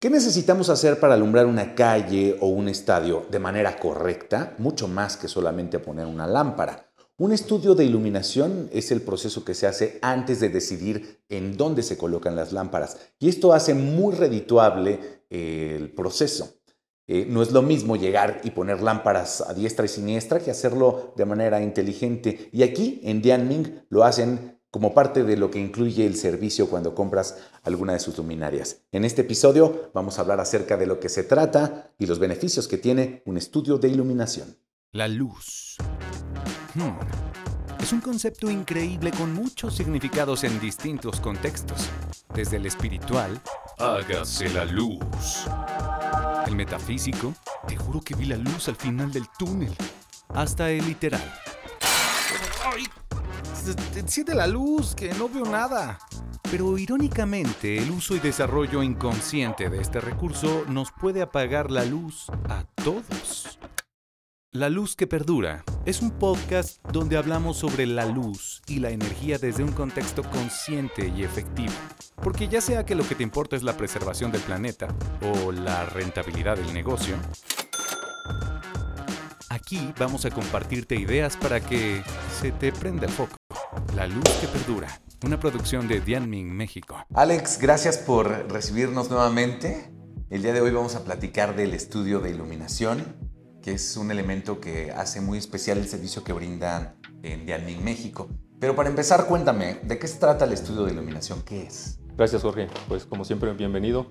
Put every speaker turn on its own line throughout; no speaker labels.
¿Qué necesitamos hacer para alumbrar una calle o un estadio de manera correcta? Mucho más que solamente poner una lámpara. Un estudio de iluminación es el proceso que se hace antes de decidir en dónde se colocan las lámparas y esto hace muy redituable eh, el proceso. Eh, no es lo mismo llegar y poner lámparas a diestra y siniestra que hacerlo de manera inteligente. Y aquí en Dianming lo hacen como parte de lo que incluye el servicio cuando compras alguna de sus luminarias. En este episodio vamos a hablar acerca de lo que se trata y los beneficios que tiene un estudio de iluminación.
La luz. Hmm. Es un concepto increíble con muchos significados en distintos contextos. Desde el espiritual, hágase la luz. El metafísico, te juro que vi la luz al final del túnel. Hasta el literal. ¡Ay! Enciende la luz, que no veo nada. Pero irónicamente, el uso y desarrollo inconsciente de este recurso nos puede apagar la luz a todos. La Luz que Perdura es un podcast donde hablamos sobre la luz y la energía desde un contexto consciente y efectivo. Porque ya sea que lo que te importa es la preservación del planeta o la rentabilidad del negocio, aquí vamos a compartirte ideas para que se te prenda el foco. La Luz que Perdura, una producción de Dianming México.
Alex, gracias por recibirnos nuevamente. El día de hoy vamos a platicar del estudio de iluminación que es un elemento que hace muy especial el servicio que brindan en Dianming México. Pero para empezar, cuéntame, ¿de qué se trata el estudio de iluminación? ¿Qué es?
Gracias, Jorge. Pues como siempre, bienvenido.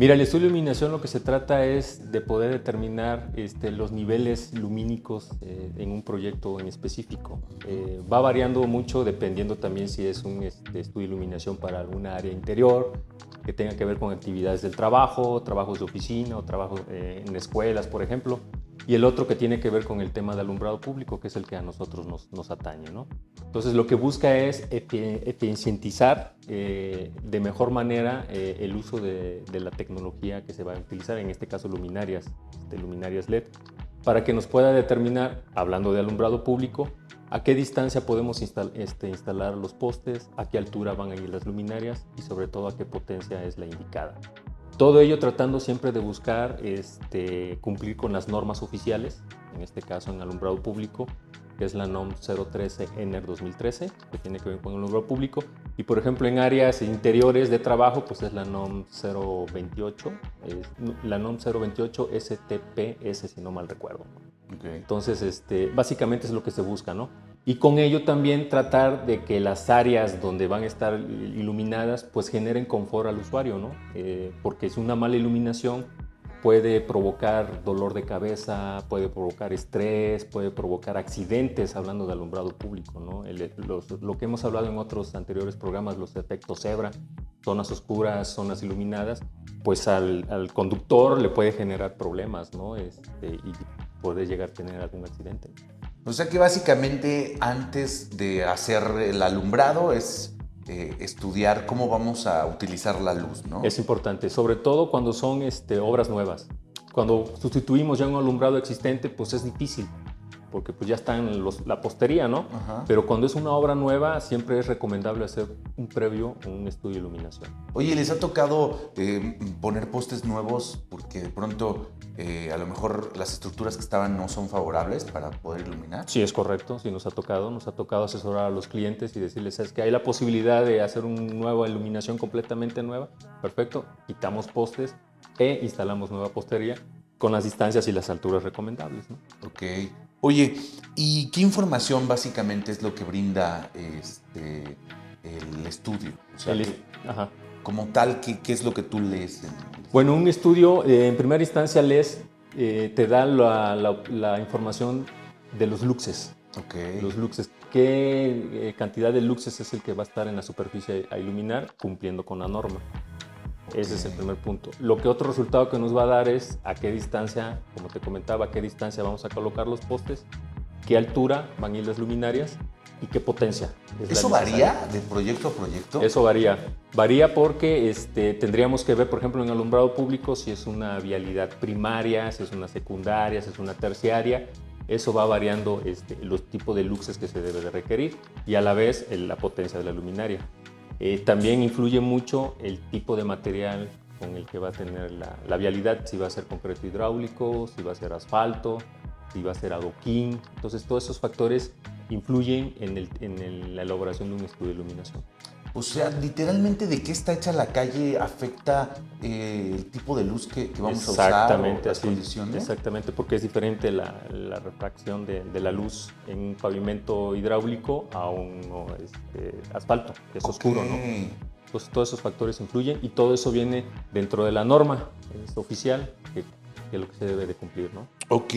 Mira, el estudio de iluminación lo que se trata es de poder determinar este, los niveles lumínicos eh, en un proyecto en específico. Eh, va variando mucho dependiendo también si es un este, estudio de iluminación para alguna área interior, que tenga que ver con actividades del trabajo, trabajos de oficina o trabajos eh, en escuelas, por ejemplo y el otro que tiene que ver con el tema de alumbrado público, que es el que a nosotros nos, nos atañe. ¿no? Entonces lo que busca es eficientizar eh, de mejor manera eh, el uso de, de, la tecnología que se va a utilizar, en este caso luminarias, de luminarias LED, para que nos pueda determinar, hablando de alumbrado público, a qué distancia podemos este, instalar los postes, a qué altura van a ir las luminarias y sobre todo a qué potencia es la indicada. Todo ello tratando siempre de buscar este, cumplir con las normas oficiales, en este caso en alumbrado público, que es la NOM 013 ENER 2013, que tiene que ver con el alumbrado público. Y por ejemplo en áreas interiores de trabajo, pues es la NOM 028, la NOM 028 STPS, si no mal recuerdo. Entonces, este, básicamente es lo que se busca, ¿no? Y con ello también tratar de que las áreas donde van a estar iluminadas pues generen confort al usuario, ¿no? Eh, porque es una mala iluminación puede provocar dolor de cabeza, puede provocar estrés, puede provocar accidentes, hablando de alumbrado público, ¿no? lo que hemos hablado en otros anteriores programas, los efectos cebra, zonas oscuras, zonas iluminadas, pues al, conductor le puede generar problemas, ¿no? Este, y puede llegar a tener algún accidente.
O sea que básicamente antes de hacer el alumbrado es eh, estudiar cómo vamos a utilizar la luz, ¿no?
Es importante, sobre todo cuando son este, obras nuevas. Cuando sustituimos ya un alumbrado existente, pues es difícil porque pues ya está en la postería, ¿no? Pero cuando es una obra nueva, siempre es recomendable hacer un previo, un estudio de iluminación.
Oye, ¿les ha tocado eh, poner postes nuevos porque de pronto eh, a lo mejor las estructuras que estaban no son favorables para poder iluminar?
Sí, es correcto, sí nos ha tocado, nos ha tocado asesorar a los clientes y decirles, es que hay la posibilidad de hacer una nueva iluminación completamente nueva, perfecto, quitamos postes e instalamos nueva postería con las distancias y las alturas recomendables. ¿no?
Ok. Oye, ¿y qué información básicamente es lo que brinda este, el estudio? O sea, como tal, ¿qué, ¿qué, es lo que tú lees?
Bueno, un estudio, eh, en primera instancia lees, eh, te da la, la, información de los luxes.
Okay.
Los luxes. ¿Qué eh, cantidad de luxes es el que va a estar en la superficie a iluminar cumpliendo con la norma? Ese es el primer punto. Lo que otro resultado que nos va a dar es a qué distancia, como te comentaba, a qué distancia vamos a colocar los postes, qué altura van a ir las luminarias y qué potencia.
¿Eso varía de proyecto a proyecto?
Eso varía. Varía porque este, tendríamos que ver, por ejemplo, en alumbrado público si es una vialidad primaria, si es una secundaria, si es una terciaria. Eso va variando este, los tipos de luxes que se debe de requerir y a la vez la potencia de la luminaria. Eh, también influye mucho el tipo de material con el que va a tener la, vialidad, si va a ser concreto hidráulico, si va a ser asfalto, si va a ser adoquín. Entonces todos esos factores influyen en la elaboración de un estudio de iluminación.
O sea, literalmente de qué está hecha la calle afecta eh, el tipo de luz que, vamos a usar, o las condiciones.
Exactamente, porque es diferente la, la refracción de, de, la luz en un pavimento hidráulico a un este, asfalto, que es oscuro, ¿no? Entonces todos esos factores influyen y todo eso viene dentro de la norma es oficial que, que, es lo que se debe de cumplir, ¿no?
Ok,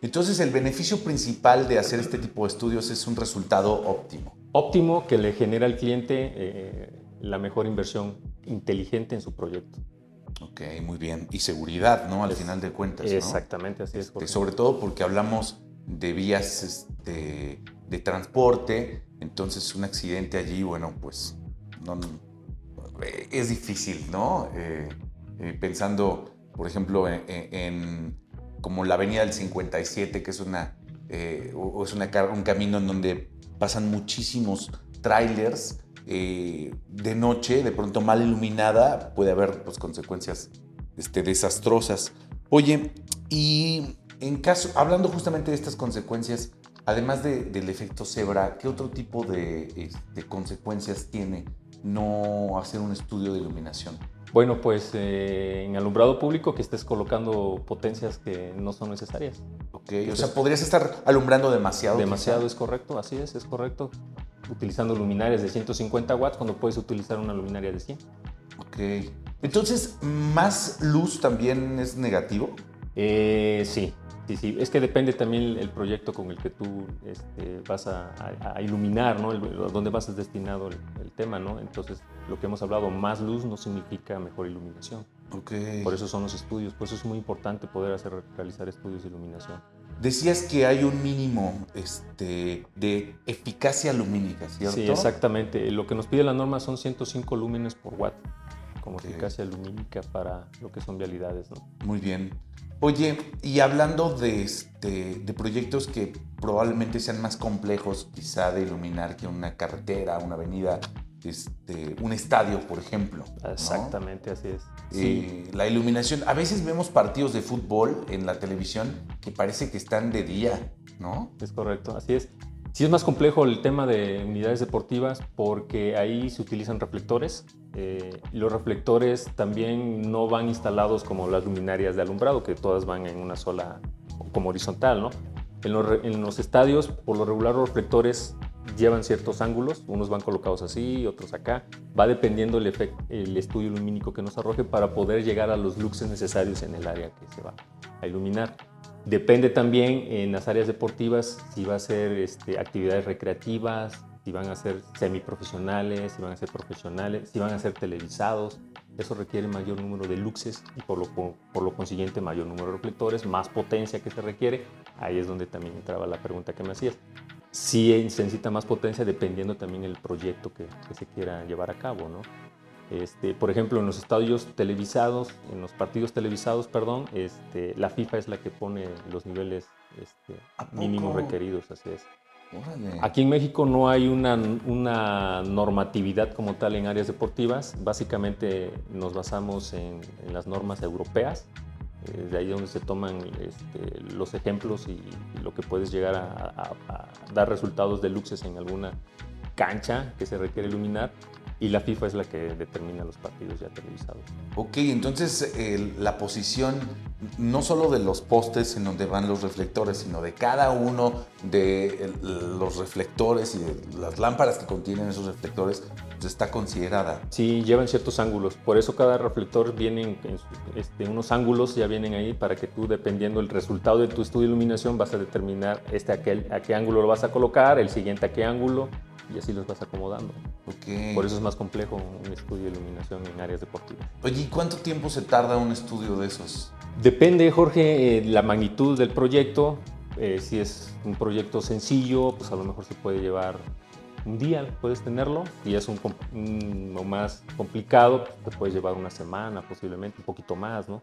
entonces el beneficio principal de hacer este tipo de estudios es un resultado óptimo
óptimo que le genera al cliente eh, la mejor inversión inteligente en su proyecto.
Ok, muy bien. Y seguridad, ¿no? Al final de cuentas.
Exactamente, así es.
Este, sobre todo porque hablamos de vías este, de transporte, entonces un accidente allí, bueno, pues no, es difícil, ¿no? Eh, eh, pensando, por ejemplo, en, como la avenida del 57, que es una, es una, un camino en donde pasan muchísimos trailers eh, de noche, de pronto mal iluminada, puede haber pues, consecuencias este, desastrosas. Oye, y en caso, hablando justamente de estas consecuencias, además del efecto cebra, ¿qué otro tipo de, este, consecuencias tiene no hacer un estudio de iluminación?
Bueno, pues eh, en alumbrado público que estés colocando potencias que no son necesarias.
Ok, o sea, podrías estar alumbrando demasiado.
Demasiado es correcto, así es, es correcto. Utilizando luminarias de 150 watts cuando puedes utilizar una luminaria de 100.
Ok. Entonces, ¿más luz también es negativo?
Eh, sí, Sí, sí, es que depende también el proyecto con el que tú este, vas a, iluminar, ¿no? El, dónde vas a destinado el, tema, ¿no? Entonces, lo que hemos hablado, más luz no significa mejor iluminación.
Okay.
Por eso son los estudios, por eso es muy importante poder hacer, realizar estudios de iluminación.
Decías que hay un mínimo este, de eficacia lumínica, ¿cierto?
Sí, exactamente. Lo que nos pide la norma son 105 lúmenes por watt como eficacia lumínica para lo que son vialidades, ¿no?
Muy bien. Oye, y hablando de, este, de proyectos que probablemente sean más complejos quizá de iluminar que una carretera, una avenida, este, un estadio, por ejemplo.
Exactamente, así es.
Eh, la iluminación, a veces vemos partidos de fútbol en la televisión que parece que están de día, ¿no?
Es correcto, así es. Sí es más complejo el tema de unidades deportivas porque ahí se utilizan reflectores. Eh, los reflectores también no van instalados como las luminarias de alumbrado, que todas van en una sola, como horizontal, ¿no? En los, estadios, por lo regular, los reflectores llevan ciertos ángulos, unos van colocados así, otros acá. Va dependiendo el, el estudio lumínico que nos arroje para poder llegar a los luxes necesarios en el área que se va a iluminar. Depende también en las áreas deportivas si va a ser este, actividades recreativas, si van a ser semiprofesionales, si van a ser profesionales, si van a ser televisados. Eso requiere mayor número de luxes y por lo, por lo consiguiente mayor número de reflectores, más potencia que se requiere. Ahí es donde también entraba la pregunta que me hacías. Si se necesita más potencia dependiendo también del proyecto que, que se quiera llevar a cabo, ¿no? Este, por ejemplo, en los estadios televisados, en los partidos televisados, perdón, este, la FIFA es la que pone los niveles este, mínimos requeridos, así es. Aquí en México no hay una, una, normatividad como tal en áreas deportivas, básicamente nos basamos en, las normas europeas, eh, de ahí donde se toman este, los ejemplos y, lo que puedes llegar a, a dar resultados de luxes en alguna cancha que se requiere iluminar y la FIFA es la que determina los partidos ya televisados.
Ok, entonces la posición no solo de los postes en donde van los reflectores, sino de cada uno de los reflectores y de las lámparas que contienen esos reflectores, pues está considerada.
Sí, llevan ciertos ángulos. Por eso cada reflector viene en, este, unos ángulos, ya vienen ahí para que tú, dependiendo del resultado de tu estudio de iluminación, vas a determinar este aquel, a qué ángulo lo vas a colocar, el siguiente a qué ángulo y así los vas acomodando. Por eso es más complejo un estudio de iluminación en áreas deportivas.
Oye, ¿y cuánto tiempo se tarda un estudio de esos?
Depende, Jorge, eh, la magnitud del proyecto. Eh, si es un proyecto sencillo, pues a lo mejor se puede llevar un día, puedes tenerlo. Y es un, un más complicado, pues te puedes llevar una semana, posiblemente un poquito más, ¿no?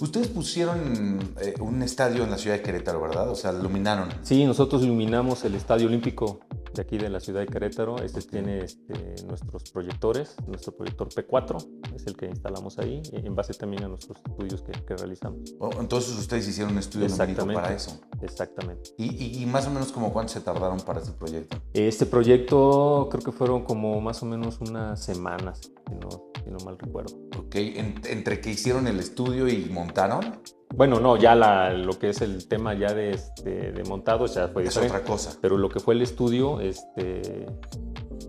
Ustedes pusieron eh, un estadio en la ciudad de Querétaro, ¿verdad? O sea, iluminaron.
Sí, nosotros iluminamos el Estadio Olímpico de aquí de la ciudad de Querétaro. Este tiene este, nuestros proyectores, nuestro proyector P4 es el que instalamos ahí, en base también a nuestros estudios que, realizamos.
Oh, entonces ustedes hicieron un estudio para eso.
Exactamente.
¿Y, más o menos como cuánto se tardaron para este proyecto?
Este proyecto creo que fueron como más o menos unas semanas, si no, si no mal recuerdo.
Ok, entre que hicieron el estudio y montaron.
Bueno, no, ya lo que es el tema ya de, este, de montado ya fue
Es otra cosa.
Pero lo que fue el estudio este,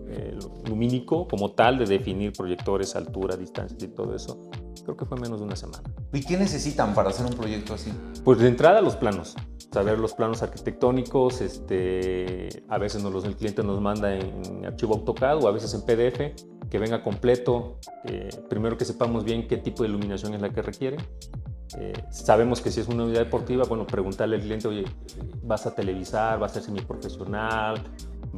eh, lumínico como tal, de definir proyectores, altura, distancia y todo eso, creo que fue menos de una semana.
¿Y qué necesitan para hacer un proyecto así?
Pues de entrada los planos, saber los planos arquitectónicos, este, a veces nos los, el cliente nos manda en archivo AutoCAD o a veces en PDF, que venga completo, eh, primero que sepamos bien qué tipo de iluminación es la que requiere, eh, sabemos que si es una unidad deportiva, bueno, preguntarle al cliente, oye, ¿vas a televisar? ¿Va a ser semiprofesional?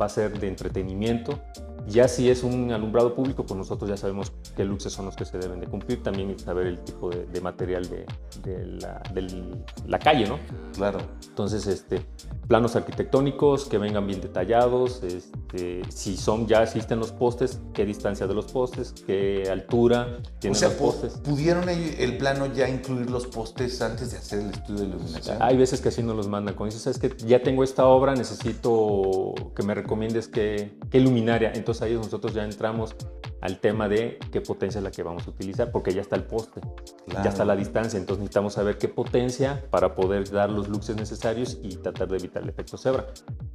¿Va a ser de entretenimiento? Ya si es un alumbrado público, pues nosotros ya sabemos qué luces son los que se deben de cumplir, también saber el tipo de, material de, la, la, calle, ¿no?
Claro.
Entonces, este, planos arquitectónicos que vengan bien detallados, este, si son ya existen los postes, qué distancia de los postes, qué altura tienen los postes.
¿Pudieron el plano ya incluir los postes antes de hacer el estudio de iluminación?
Hay veces que así no los mandan. Cuando dices, es que ya tengo esta obra, necesito que me recomiendes qué, qué luminaria. Entonces, ahí nosotros ya entramos al tema de qué potencia es la que vamos a utilizar, porque ya está el poste, ya está la distancia, entonces necesitamos saber qué potencia para poder dar los luxes necesarios y tratar de evitar el efecto cebra.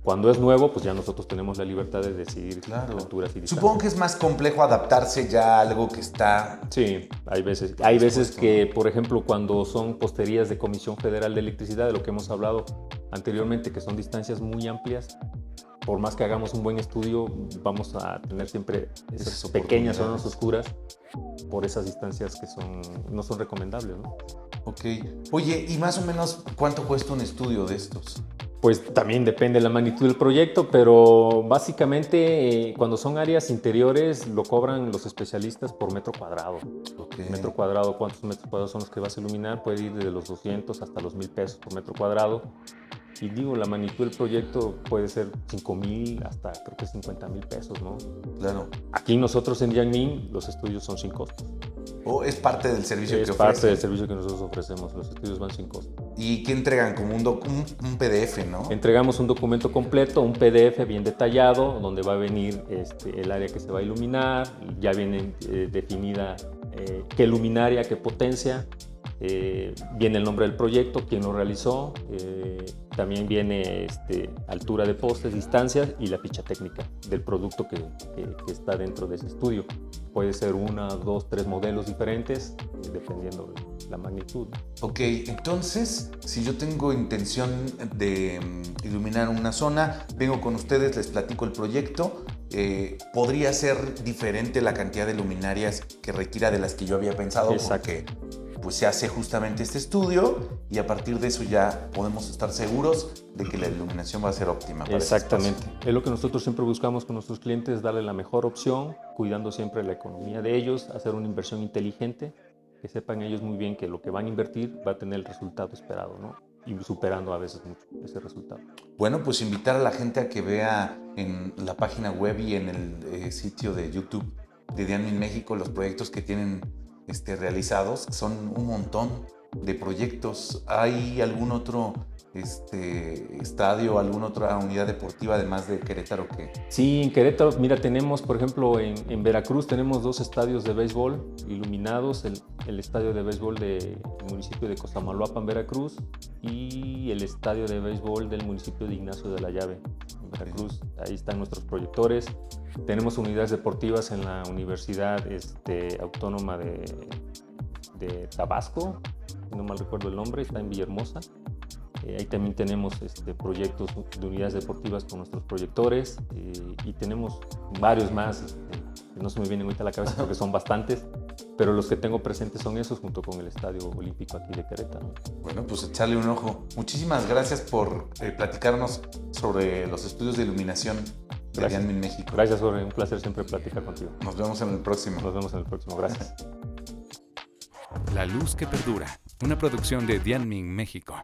Cuando es nuevo, pues ya nosotros tenemos la libertad de decidir claro. alturas y distancias.
Supongo que es más complejo adaptarse ya a algo que está...
Sí, hay veces, hay veces que, por ejemplo, cuando son posterías de Comisión Federal de Electricidad, de lo que hemos hablado anteriormente, que son distancias muy amplias, por más que hagamos un buen estudio, vamos a tener siempre esas pequeñas zonas oscuras por esas distancias que son, no son recomendables. ¿no?
Ok. Oye, ¿y más o menos cuánto cuesta un estudio de estos?
Pues también depende de la magnitud del proyecto, pero básicamente eh, cuando son áreas interiores lo cobran los especialistas por metro cuadrado. Okay. Metro cuadrado, ¿cuántos metros cuadrados son los que vas a iluminar? Puede ir desde los 200 hasta los 1000 pesos por metro cuadrado. Y digo, la magnitud del proyecto puede ser 5 mil hasta creo que 50 mil pesos, ¿no?
Claro.
Aquí nosotros en Yangmin los estudios son sin costo.
¿O es parte del servicio
que
ofrecen?
Es parte del servicio que nosotros ofrecemos. Los estudios van sin costo.
¿Y qué entregan? Como un, un, PDF, ¿no?
Entregamos un documento completo, un PDF bien detallado, donde va a venir este, el área que se va a iluminar, ya viene eh, definida eh, qué luminaria, qué potencia, eh, viene el nombre del proyecto, quién lo realizó, eh, también viene este, altura de postes, distancias y la ficha técnica del producto que, está dentro de ese estudio. Puede ser una, dos, tres modelos diferentes, dependiendo de la magnitud.
Ok, entonces, si yo tengo intención de mm, iluminar una zona, vengo con ustedes, les platico el proyecto, eh, podría ser diferente la cantidad de luminarias que requiera de las que yo había pensado.
Exacto
pues se hace justamente este estudio y a partir de eso ya podemos estar seguros de que la iluminación va a ser óptima.
Para Exactamente. Es lo que nosotros siempre buscamos con nuestros clientes, darle la mejor opción, cuidando siempre la economía de ellos, hacer una inversión inteligente, que sepan ellos muy bien que lo que van a invertir va a tener el resultado esperado, ¿no? Y superando a veces mucho ese resultado.
Bueno, pues invitar a la gente a que vea en la página web y en el eh, sitio de YouTube de Dianmin México los proyectos que tienen este, realizados, son un montón de proyectos. ¿Hay algún otro este, estadio, alguna otra unidad deportiva además de Querétaro que...
Sí, en Querétaro, mira, tenemos, por ejemplo, en, Veracruz tenemos dos estadios de béisbol iluminados, el, estadio de béisbol del municipio de Cosamaloapan, Veracruz, y el estadio de béisbol del municipio de Ignacio de la Llave, en Veracruz. Ahí están nuestros proyectores. Tenemos unidades deportivas en la Universidad este, Autónoma de, de Tabasco, no mal recuerdo el nombre, está en Villahermosa. Eh, ahí también tenemos este, proyectos de unidades deportivas con nuestros proyectores eh, y tenemos varios más. Este, no se me vienen ahorita a la cabeza porque son bastantes, pero los que tengo presentes son esos junto con el Estadio Olímpico aquí de Querétaro.
Bueno, pues echarle un ojo. Muchísimas gracias por eh, platicarnos sobre los estudios de iluminación de
gracias.
México.
Gracias, Jorge. Un placer siempre platicar contigo.
Nos vemos en el próximo.
Nos vemos en el próximo. Gracias.
La luz que perdura. Una producción de Dianmin México.